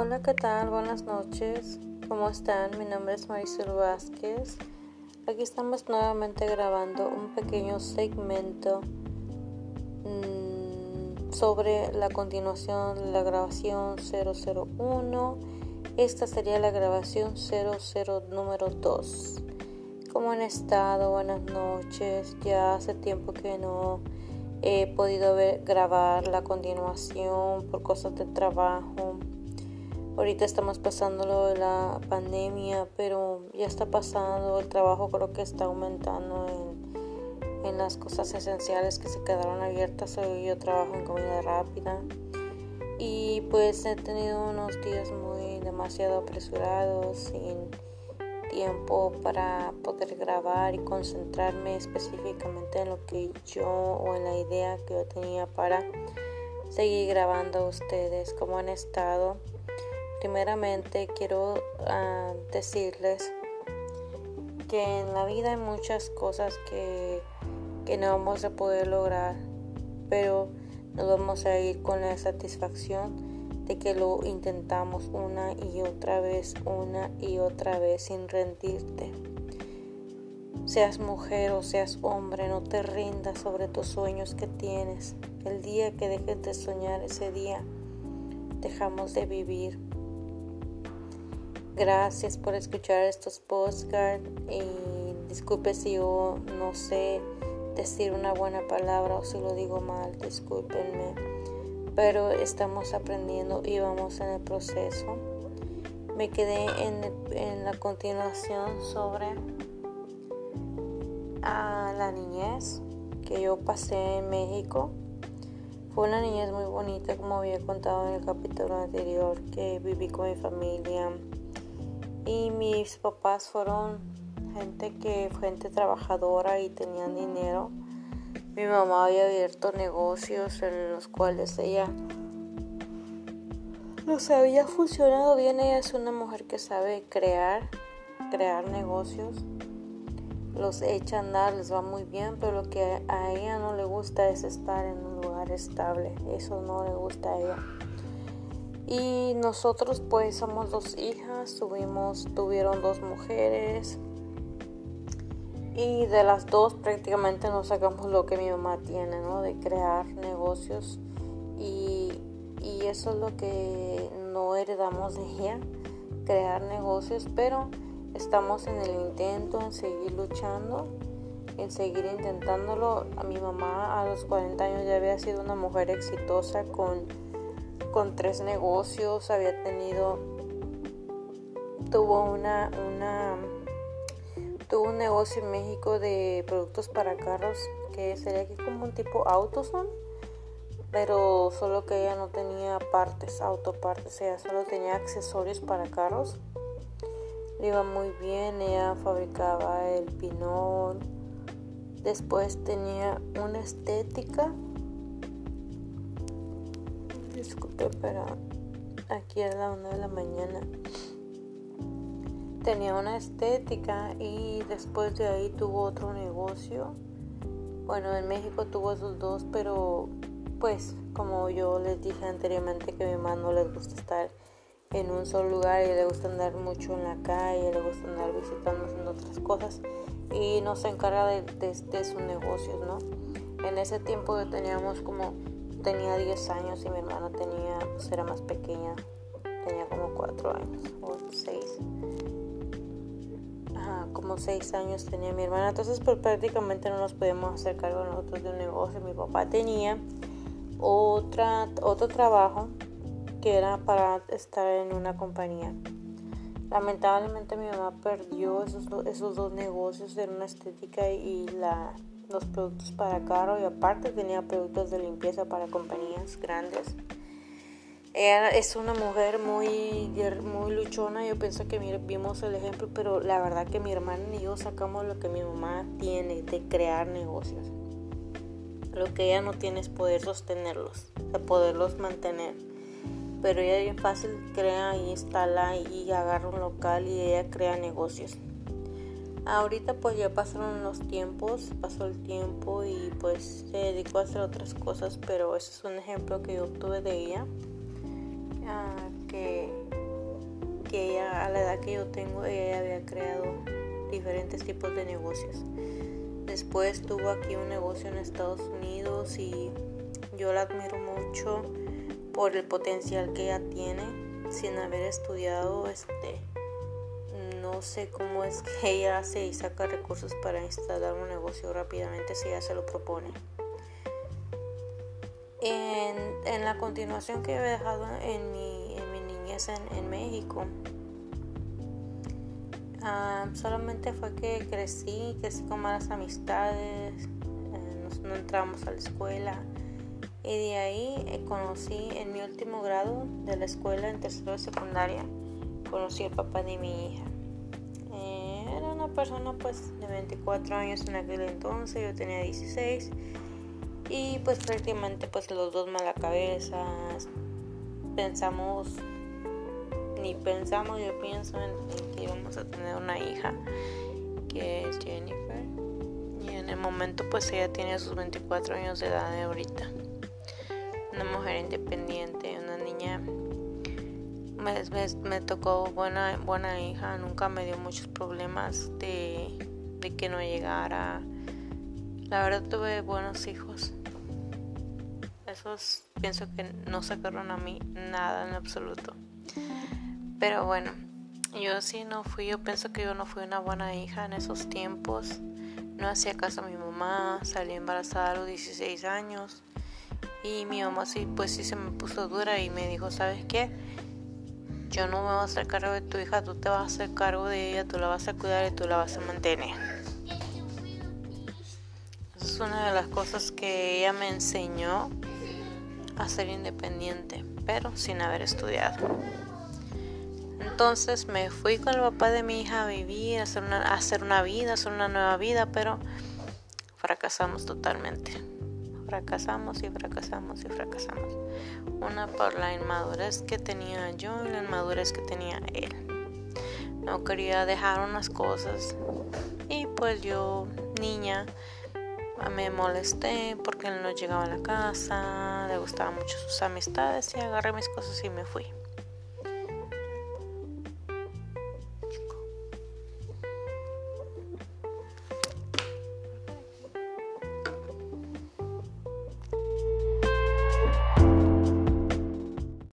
Hola, ¿qué tal? Buenas noches. ¿Cómo están? Mi nombre es Marisol Vázquez. Aquí estamos nuevamente grabando un pequeño segmento mmm, sobre la continuación de la grabación 001. Esta sería la grabación 00 número 2. ¿Cómo han estado? Buenas noches. Ya hace tiempo que no he podido ver, grabar la continuación por cosas de trabajo Ahorita estamos pasando lo de la pandemia, pero ya está pasando. El trabajo creo que está aumentando en, las cosas esenciales que se quedaron abiertas. Yo trabajo en comida rápida y pues he tenido unos días muy demasiado apresurados, sin tiempo para poder grabar y concentrarme específicamente en lo que yo o en la idea que yo tenía para seguir grabando a ustedes, cómo han estado. Primeramente quiero ah, decirles que en la vida hay muchas cosas que, que no vamos a poder lograr, pero nos vamos a ir con la satisfacción de que lo intentamos una y otra vez, una y otra vez sin rendirte. Seas mujer o seas hombre, no te rindas sobre tus sueños que tienes. El día que dejes de soñar, ese día dejamos de vivir. Gracias por escuchar estos postcards y disculpe si yo no sé decir una buena palabra o si lo digo mal, discúlpenme. Pero estamos aprendiendo y vamos en el proceso. Me quedé en, la continuación sobre a la niñez que yo pasé en México. Fue una niñez muy bonita, como había contado en el capítulo anterior, que viví con mi familia y mis papás fueron gente que gente trabajadora y tenían dinero. Mi mamá había abierto negocios en los cuales ella los había funcionado bien. Ella es una mujer que sabe crear, crear negocios. Los echa a andar, les va muy bien, pero lo que a ella no le gusta es estar en un lugar estable. Eso no le gusta a ella. Y nosotros pues somos dos hijas, tuvimos, tuvieron dos mujeres. Y de las dos prácticamente nos sacamos lo que mi mamá tiene, ¿no? De crear negocios. Y, y eso es lo que no heredamos de ella, crear negocios. Pero estamos en el intento, en seguir luchando, en seguir intentándolo. A mi mamá a los 40 años ya había sido una mujer exitosa con con tres negocios, había tenido, tuvo una, una, tuvo un negocio en México de productos para carros que sería aquí como un tipo AutoZone, pero solo que ella no tenía partes, autopartes, ella solo tenía accesorios para carros. Le iba muy bien, ella fabricaba el pinol, después tenía una estética disculpe, pero aquí a la una de la mañana tenía una estética y después de ahí tuvo otro negocio. Bueno, en México tuvo esos dos, pero pues como yo les dije anteriormente que a mi mamá no les gusta estar en un solo lugar y le gusta andar mucho en la calle, le gusta andar visitando, haciendo otras cosas y no se encarga de, de, de sus negocios, ¿no? En ese tiempo teníamos como tenía 10 años y mi hermana tenía, pues era más pequeña, tenía como 4 años o 6. Ajá, como 6 años tenía mi hermana, entonces pues prácticamente no nos podíamos hacer cargo nosotros de un negocio. Mi papá tenía otra, otro trabajo que era para estar en una compañía. Lamentablemente mi mamá perdió esos, esos dos negocios de una estética y la los productos para carro y aparte tenía productos de limpieza para compañías grandes. Ella es una mujer muy, muy luchona, yo pienso que vimos el ejemplo, pero la verdad que mi hermana y yo sacamos lo que mi mamá tiene de crear negocios. Lo que ella no tiene es poder sostenerlos, de poderlos mantener. Pero ella bien fácil crea y instala y agarra un local y ella crea negocios. Ahorita pues ya pasaron los tiempos, pasó el tiempo y pues se dedicó a hacer otras cosas, pero ese es un ejemplo que yo tuve de ella, ah, que que ella, a la edad que yo tengo, ella había creado diferentes tipos de negocios. Después tuvo aquí un negocio en Estados Unidos y yo la admiro mucho por el potencial que ella tiene sin haber estudiado este no sé cómo es que ella hace y saca recursos para instalar un negocio rápidamente si ella se lo propone. En, la continuación que he dejado en mi, en mi niñez en, México, ah, solamente fue que crecí, crecí con malas amistades, eh, no entramos a la escuela y de ahí eh, conocí en mi último grado de la escuela en tercero de secundaria, conocí al papá de mi hija persona pues de 24 años en aquel entonces, yo tenía 16 y pues prácticamente pues los dos mala cabeza, pensamos, ni pensamos, yo pienso en, que íbamos a tener una hija que es Jennifer y en el momento pues ella tiene sus 24 años de edad de ahorita, una mujer independiente, una niña me, tocó buena, buena hija, nunca me dio muchos problemas de, que no llegara. La verdad tuve buenos hijos. Esos pienso que no sacaron a mí nada en absoluto. Pero bueno, yo sí no fui, yo pienso que yo no fui una buena hija en esos tiempos. No hacía caso a mi mamá, salí embarazada a los 16 años. Y mi mamá sí, pues sí se me puso dura y me dijo, ¿sabes qué? Yo no me voy a hacer cargo de tu hija, tú te vas a hacer cargo de ella, tú la vas a cuidar y tú la vas a mantener. Esa es una de las cosas que ella me enseñó a ser independiente, pero sin haber estudiado. Entonces me fui con el papá de mi hija a vivir, a hacer una, a hacer una vida, a hacer una nueva vida, pero fracasamos totalmente fracasamos y fracasamos y fracasamos. Una por la inmadurez que tenía yo y la inmadurez que tenía él. No quería dejar unas cosas y pues yo, niña, me molesté porque él no llegaba a la casa, le gustaban mucho sus amistades y agarré mis cosas y me fui.